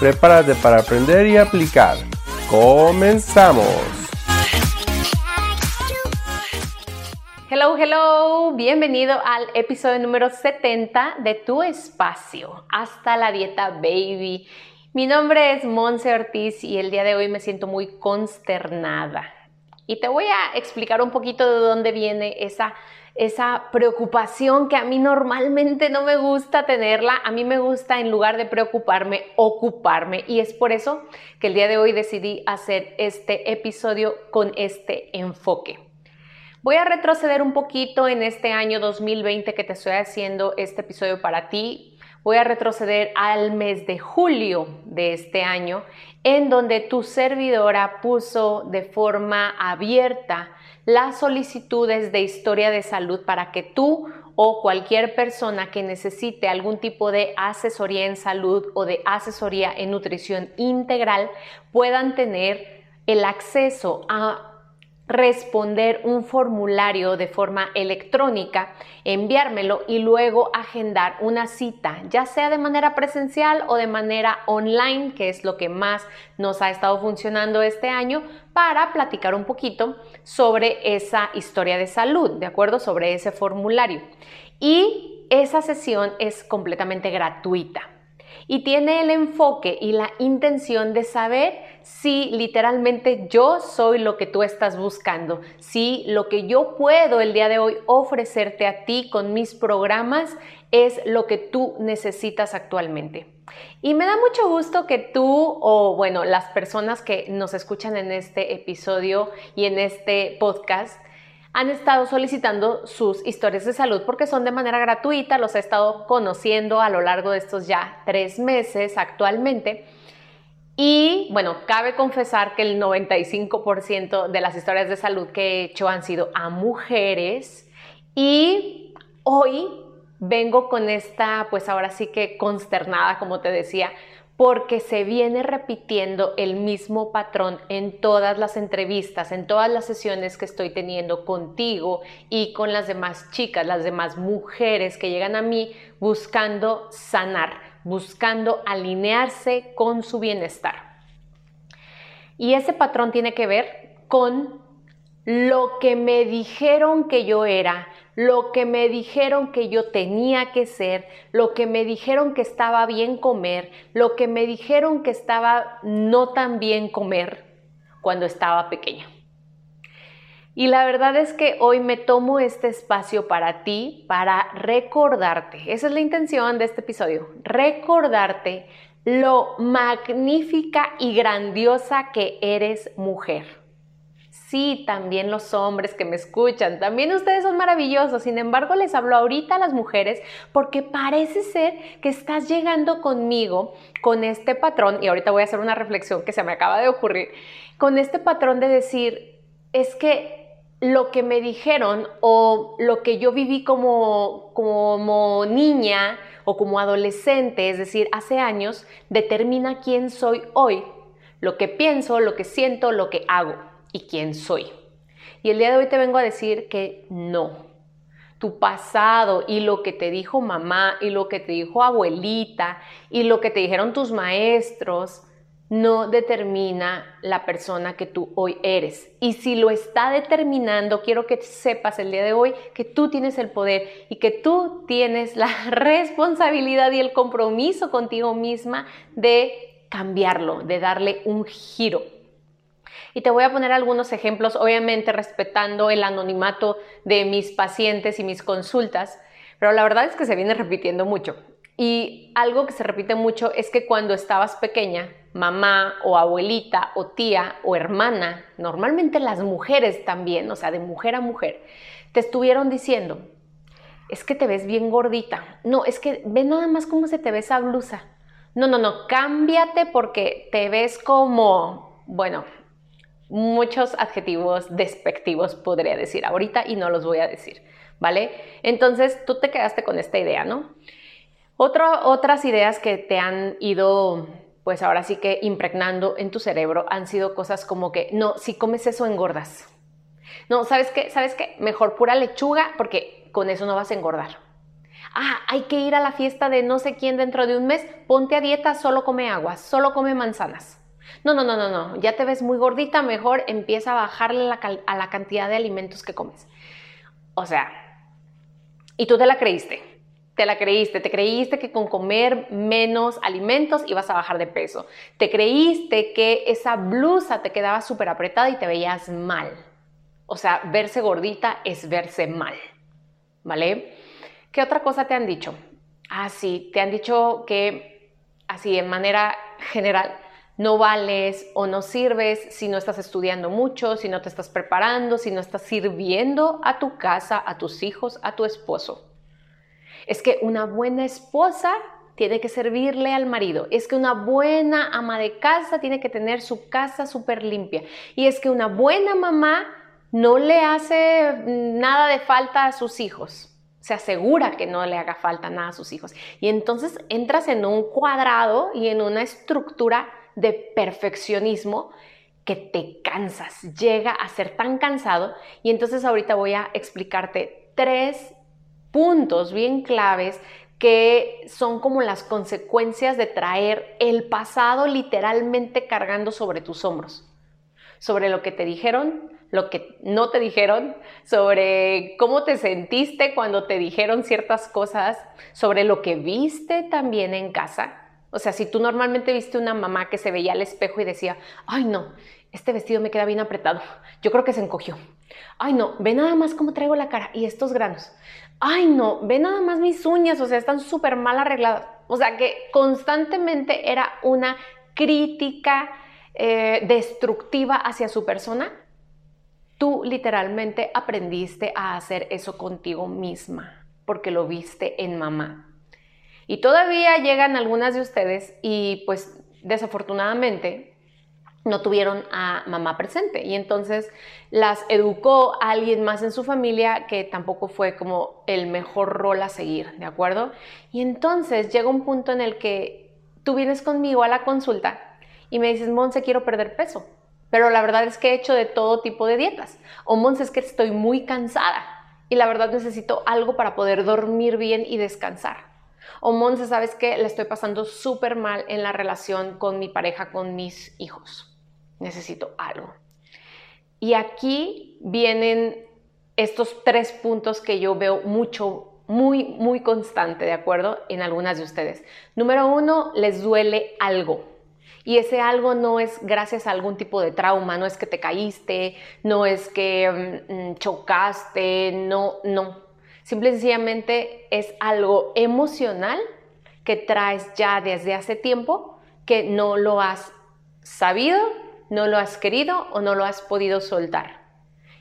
Prepárate para aprender y aplicar. ¡Comenzamos! Hello, hello, bienvenido al episodio número 70 de Tu Espacio, hasta la dieta baby. Mi nombre es Monse Ortiz y el día de hoy me siento muy consternada. Y te voy a explicar un poquito de dónde viene esa esa preocupación que a mí normalmente no me gusta tenerla, a mí me gusta en lugar de preocuparme, ocuparme. Y es por eso que el día de hoy decidí hacer este episodio con este enfoque. Voy a retroceder un poquito en este año 2020 que te estoy haciendo este episodio para ti. Voy a retroceder al mes de julio de este año, en donde tu servidora puso de forma abierta las solicitudes de historia de salud para que tú o cualquier persona que necesite algún tipo de asesoría en salud o de asesoría en nutrición integral puedan tener el acceso a responder un formulario de forma electrónica, enviármelo y luego agendar una cita, ya sea de manera presencial o de manera online, que es lo que más nos ha estado funcionando este año, para platicar un poquito sobre esa historia de salud, ¿de acuerdo? Sobre ese formulario. Y esa sesión es completamente gratuita y tiene el enfoque y la intención de saber si literalmente yo soy lo que tú estás buscando, si lo que yo puedo el día de hoy ofrecerte a ti con mis programas es lo que tú necesitas actualmente. Y me da mucho gusto que tú o bueno, las personas que nos escuchan en este episodio y en este podcast han estado solicitando sus historias de salud porque son de manera gratuita, los he estado conociendo a lo largo de estos ya tres meses actualmente. Y bueno, cabe confesar que el 95% de las historias de salud que he hecho han sido a mujeres. Y hoy vengo con esta, pues ahora sí que consternada, como te decía, porque se viene repitiendo el mismo patrón en todas las entrevistas, en todas las sesiones que estoy teniendo contigo y con las demás chicas, las demás mujeres que llegan a mí buscando sanar, buscando alinearse con su bienestar. Y ese patrón tiene que ver con lo que me dijeron que yo era, lo que me dijeron que yo tenía que ser, lo que me dijeron que estaba bien comer, lo que me dijeron que estaba no tan bien comer cuando estaba pequeña. Y la verdad es que hoy me tomo este espacio para ti, para recordarte, esa es la intención de este episodio, recordarte lo magnífica y grandiosa que eres mujer Sí, también los hombres que me escuchan, también ustedes son maravillosos. Sin embargo, les hablo ahorita a las mujeres porque parece ser que estás llegando conmigo con este patrón, y ahorita voy a hacer una reflexión que se me acaba de ocurrir, con este patrón de decir, es que lo que me dijeron o lo que yo viví como, como niña o como adolescente, es decir, hace años, determina quién soy hoy, lo que pienso, lo que siento, lo que hago y quién soy. Y el día de hoy te vengo a decir que no. Tu pasado y lo que te dijo mamá y lo que te dijo abuelita y lo que te dijeron tus maestros no determina la persona que tú hoy eres. Y si lo está determinando, quiero que sepas el día de hoy que tú tienes el poder y que tú tienes la responsabilidad y el compromiso contigo misma de cambiarlo, de darle un giro. Y te voy a poner algunos ejemplos, obviamente respetando el anonimato de mis pacientes y mis consultas, pero la verdad es que se viene repitiendo mucho. Y algo que se repite mucho es que cuando estabas pequeña, mamá o abuelita o tía o hermana, normalmente las mujeres también, o sea, de mujer a mujer, te estuvieron diciendo, es que te ves bien gordita. No, es que ve nada más cómo se te ve esa blusa. No, no, no, cámbiate porque te ves como bueno, muchos adjetivos despectivos podría decir ahorita y no los voy a decir, ¿vale? Entonces tú te quedaste con esta idea, ¿no? Otras ideas que te han ido, pues ahora sí que impregnando en tu cerebro han sido cosas como que, no, si comes eso engordas. No, ¿sabes qué? ¿Sabes qué? Mejor pura lechuga porque con eso no vas a engordar. Ah, hay que ir a la fiesta de no sé quién dentro de un mes, ponte a dieta, solo come agua, solo come manzanas. No, no, no, no, no, ya te ves muy gordita, mejor empieza a bajarle a la cantidad de alimentos que comes. O sea, y tú te la creíste. Te la creíste, te creíste que con comer menos alimentos ibas a bajar de peso. Te creíste que esa blusa te quedaba súper apretada y te veías mal. O sea, verse gordita es verse mal. ¿Vale? ¿Qué otra cosa te han dicho? Ah, sí, te han dicho que así de manera general no vales o no sirves si no estás estudiando mucho, si no te estás preparando, si no estás sirviendo a tu casa, a tus hijos, a tu esposo. Es que una buena esposa tiene que servirle al marido. Es que una buena ama de casa tiene que tener su casa súper limpia. Y es que una buena mamá no le hace nada de falta a sus hijos. Se asegura que no le haga falta nada a sus hijos. Y entonces entras en un cuadrado y en una estructura de perfeccionismo que te cansas, llega a ser tan cansado. Y entonces ahorita voy a explicarte tres puntos bien claves que son como las consecuencias de traer el pasado literalmente cargando sobre tus hombros, sobre lo que te dijeron, lo que no te dijeron, sobre cómo te sentiste cuando te dijeron ciertas cosas, sobre lo que viste también en casa. O sea, si tú normalmente viste una mamá que se veía al espejo y decía, ay no, este vestido me queda bien apretado, yo creo que se encogió. Ay no, ve nada más cómo traigo la cara y estos granos ay no, ve nada más mis uñas, o sea, están súper mal arregladas. O sea, que constantemente era una crítica eh, destructiva hacia su persona. Tú literalmente aprendiste a hacer eso contigo misma, porque lo viste en mamá. Y todavía llegan algunas de ustedes y pues desafortunadamente no tuvieron a mamá presente y entonces las educó a alguien más en su familia que tampoco fue como el mejor rol a seguir, ¿de acuerdo? Y entonces llega un punto en el que tú vienes conmigo a la consulta y me dices, Monse, quiero perder peso, pero la verdad es que he hecho de todo tipo de dietas. O Monse, es que estoy muy cansada y la verdad necesito algo para poder dormir bien y descansar. O Monse, ¿sabes que Le estoy pasando súper mal en la relación con mi pareja, con mis hijos necesito algo. Y aquí vienen estos tres puntos que yo veo mucho, muy, muy constante, ¿de acuerdo? En algunas de ustedes. Número uno, les duele algo. Y ese algo no es gracias a algún tipo de trauma, no es que te caíste, no es que mm, mm, chocaste, no, no. Simple y sencillamente es algo emocional que traes ya desde hace tiempo que no lo has sabido no lo has querido o no lo has podido soltar.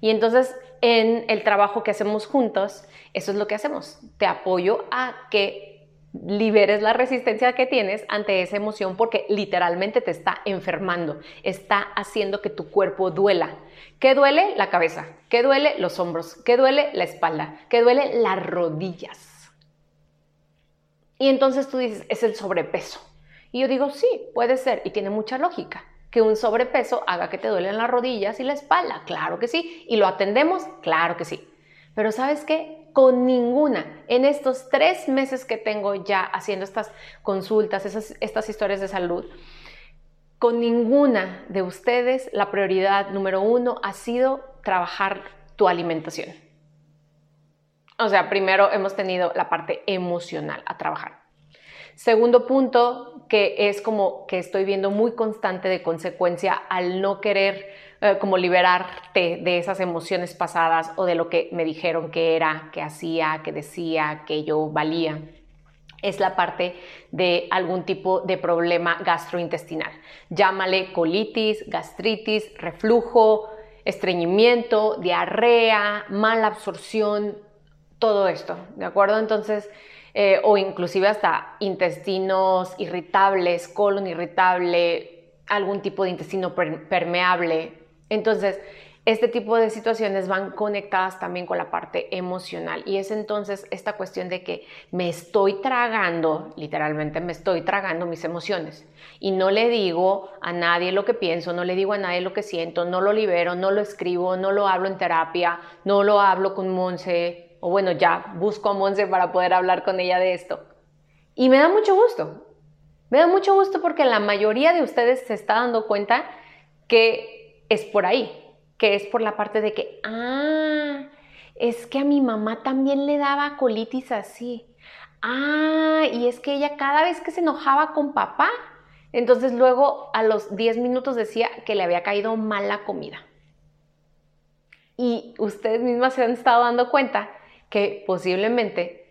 Y entonces en el trabajo que hacemos juntos, eso es lo que hacemos. Te apoyo a que liberes la resistencia que tienes ante esa emoción porque literalmente te está enfermando, está haciendo que tu cuerpo duela. ¿Qué duele? La cabeza. ¿Qué duele? Los hombros. ¿Qué duele? La espalda. ¿Qué duele? Las rodillas. Y entonces tú dices, es el sobrepeso. Y yo digo, sí, puede ser y tiene mucha lógica que un sobrepeso haga que te duelen las rodillas y la espalda. Claro que sí. ¿Y lo atendemos? Claro que sí. Pero sabes qué? Con ninguna, en estos tres meses que tengo ya haciendo estas consultas, estas historias de salud, con ninguna de ustedes la prioridad número uno ha sido trabajar tu alimentación. O sea, primero hemos tenido la parte emocional a trabajar. Segundo punto, que es como que estoy viendo muy constante de consecuencia al no querer eh, como liberarte de esas emociones pasadas o de lo que me dijeron que era, que hacía, que decía, que yo valía es la parte de algún tipo de problema gastrointestinal. Llámale colitis, gastritis, reflujo, estreñimiento, diarrea, mala absorción, todo esto, ¿de acuerdo? Entonces, eh, o inclusive hasta intestinos irritables, colon irritable, algún tipo de intestino permeable. Entonces, este tipo de situaciones van conectadas también con la parte emocional y es entonces esta cuestión de que me estoy tragando, literalmente me estoy tragando mis emociones y no le digo a nadie lo que pienso, no le digo a nadie lo que siento, no lo libero, no lo escribo, no lo hablo en terapia, no lo hablo con Monse o bueno, ya busco a Monse para poder hablar con ella de esto. Y me da mucho gusto, me da mucho gusto porque la mayoría de ustedes se está dando cuenta que es por ahí, que es por la parte de que, ah, es que a mi mamá también le daba colitis así. Ah, y es que ella cada vez que se enojaba con papá, entonces luego a los 10 minutos decía que le había caído mal la comida. Y ustedes mismas se han estado dando cuenta que posiblemente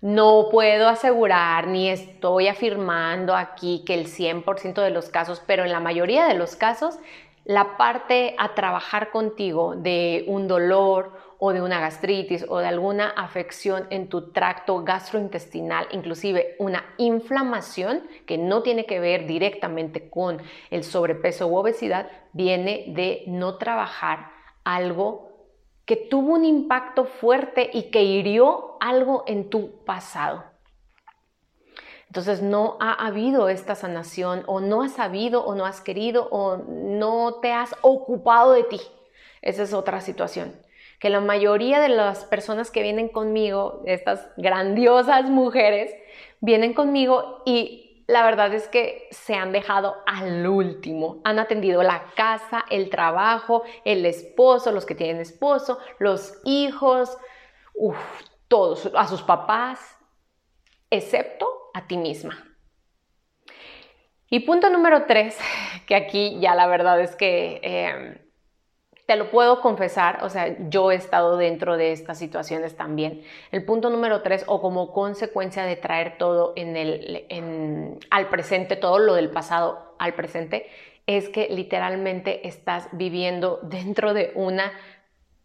no puedo asegurar ni estoy afirmando aquí que el 100% de los casos, pero en la mayoría de los casos la parte a trabajar contigo de un dolor o de una gastritis o de alguna afección en tu tracto gastrointestinal, inclusive una inflamación que no tiene que ver directamente con el sobrepeso u obesidad, viene de no trabajar algo que tuvo un impacto fuerte y que hirió algo en tu pasado. Entonces no ha habido esta sanación o no has sabido o no has querido o no te has ocupado de ti. Esa es otra situación. Que la mayoría de las personas que vienen conmigo, estas grandiosas mujeres, vienen conmigo y la verdad es que se han dejado al último. Han atendido la casa, el trabajo, el esposo, los que tienen esposo, los hijos, todos, a sus papás, excepto a ti misma. Y punto número tres, que aquí ya la verdad es que em, te lo puedo confesar, o sea, yo he estado dentro de estas situaciones también. El punto número tres, o como consecuencia de traer todo en el, al presente, todo lo del pasado al presente, es que literalmente estás viviendo dentro de una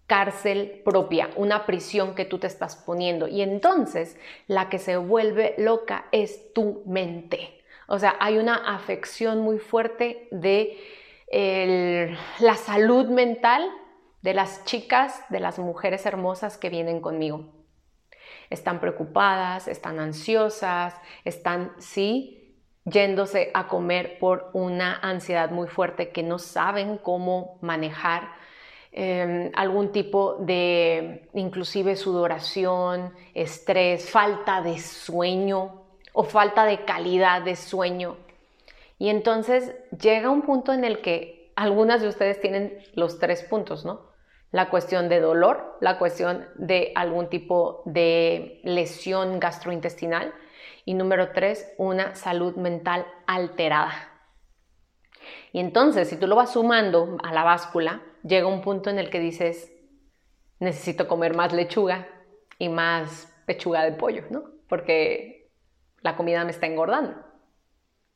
cárcel propia, una prisión que tú te estás poniendo. Y entonces la que se vuelve loca es tu mente. O sea, hay una afección muy fuerte de la salud mental de las chicas, de las mujeres hermosas que vienen conmigo. Están preocupadas, están ansiosas, están, sí, yéndose a comer por una ansiedad muy fuerte que no saben cómo manejar Em, algún tipo de inclusive sudoración, estrés, falta de sueño o falta de calidad de sueño. Y entonces llega un punto en el que algunas de ustedes tienen los tres puntos, ¿no? La cuestión de dolor, la cuestión de algún tipo de lesión gastrointestinal y número tres, una salud mental alterada. Y entonces, si tú lo vas sumando a la báscula, llega un punto en el que dices, necesito comer más lechuga y más pechuga de pollo, ¿no? Porque la comida me está engordando.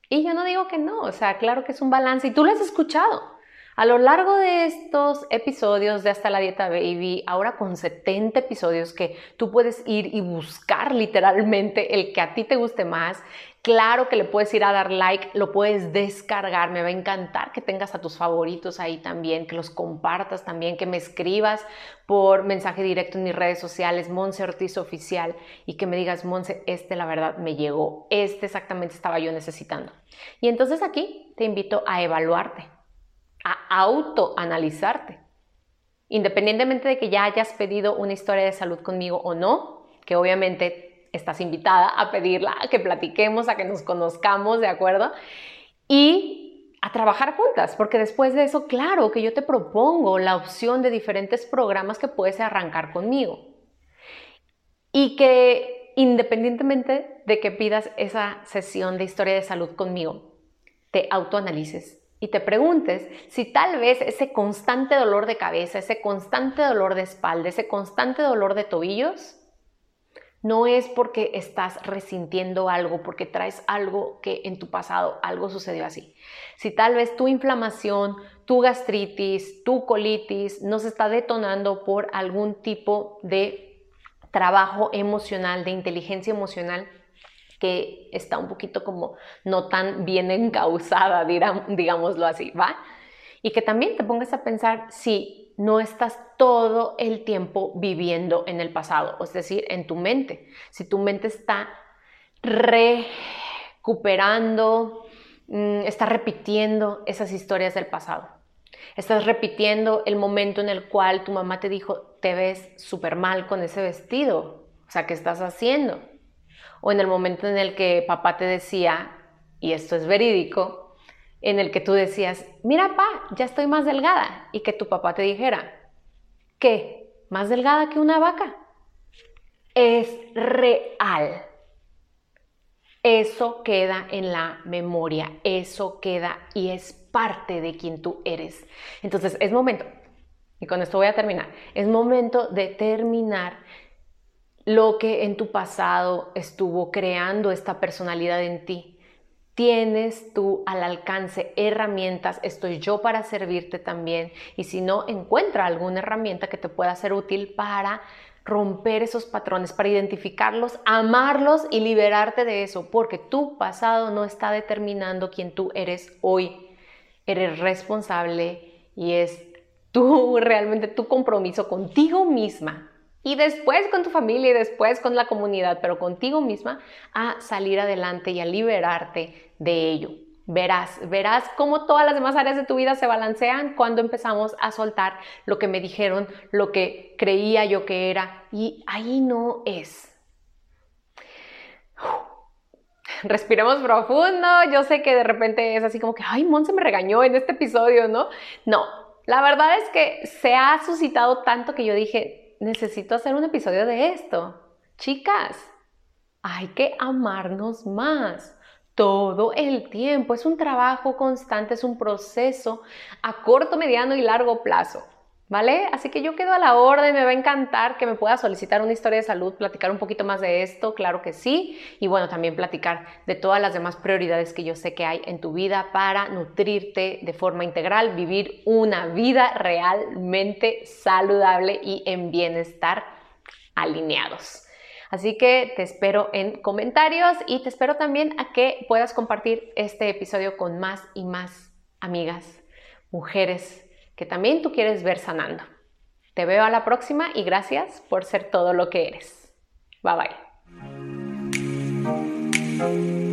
Y yo no digo que no, o sea, claro que es un balance y tú lo has escuchado. A lo largo de estos episodios de Hasta la Dieta Baby, ahora con 70 episodios que tú puedes ir y buscar literalmente el que a ti te guste más, claro que le puedes ir a dar like, lo puedes descargar, me va a encantar que tengas a tus favoritos ahí también, que los compartas también, que me escribas por mensaje directo en mis redes sociales, Monse Ortiz Oficial, y que me digas, Monse, este la verdad me llegó, este exactamente estaba yo necesitando. Y entonces aquí te invito a evaluarte a autoanalizarte. Independientemente de que ya hayas pedido una historia de salud conmigo o no, que obviamente estás invitada a pedirla, a que platiquemos, a que nos conozcamos, ¿de acuerdo? Y a trabajar juntas, porque después de eso, claro que yo te propongo la opción de diferentes programas que puedes arrancar conmigo. Y que independientemente de que pidas esa sesión de historia de salud conmigo, te autoanalices y te preguntes si tal vez ese constante dolor de cabeza, ese constante dolor de espalda, ese constante dolor de tobillos, no es porque estás resintiendo algo, porque traes algo que en tu pasado algo sucedió así. Si tal vez tu inflamación, tu gastritis, tu colitis no se está detonando por algún tipo de trabajo emocional, de inteligencia emocional, que está un poquito como no tan bien encausada, digámoslo así, ¿va? Y que también te pongas a pensar si no estás todo el tiempo viviendo en el pasado, es decir, en tu mente. Si tu mente está recuperando, mm, está repitiendo esas historias del pasado. Estás repitiendo el momento en el cual tu mamá te dijo, te ves súper mal con ese vestido. O sea, ¿qué estás haciendo? O en el momento en el que papá te decía, y esto es verídico, en el que tú decías, mira, pa, ya estoy más delgada. Y que tu papá te dijera, ¿qué? ¿Más delgada que una vaca? Es real. Eso queda en la memoria, eso queda y es parte de quien tú eres. Entonces, es momento, y con esto voy a terminar, es momento de terminar lo que en tu pasado estuvo creando esta personalidad en ti. Tienes tú al alcance herramientas, estoy yo para servirte también y si no, encuentra alguna herramienta que te pueda ser útil para romper esos patrones, para identificarlos, amarlos y liberarte de eso, porque tu pasado no está determinando quién tú eres hoy. Eres responsable y es tú realmente tu compromiso contigo misma y después con tu familia y después con la comunidad, pero contigo misma a salir adelante y a liberarte de ello. Verás, verás cómo todas las demás áreas de tu vida se balancean cuando empezamos a soltar lo que me dijeron, lo que creía yo que era, y ahí no es. Respiremos profundo. Yo sé que de repente es así como que, ay, Mon se me regañó en este episodio, ¿no? No, la verdad es que se ha suscitado tanto que yo dije, necesito hacer un episodio de esto. Chicas, hay que amarnos más todo el tiempo. Es un trabajo constante, es un proceso a corto, mediano y largo plazo. ¿Vale? Así que yo quedo a la orden, me va a encantar que me pueda solicitar una historia de salud, platicar un poquito más de esto, claro que sí, y bueno, también platicar de todas las demás prioridades que yo sé que hay en tu vida para nutrirte de forma integral, vivir una vida realmente saludable y en bienestar alineados. Así que te espero en comentarios y te espero también a que puedas compartir este episodio con más y más amigas, mujeres que también tú quieres ver sanando. Te veo a la próxima y gracias por ser todo lo que eres. Bye bye.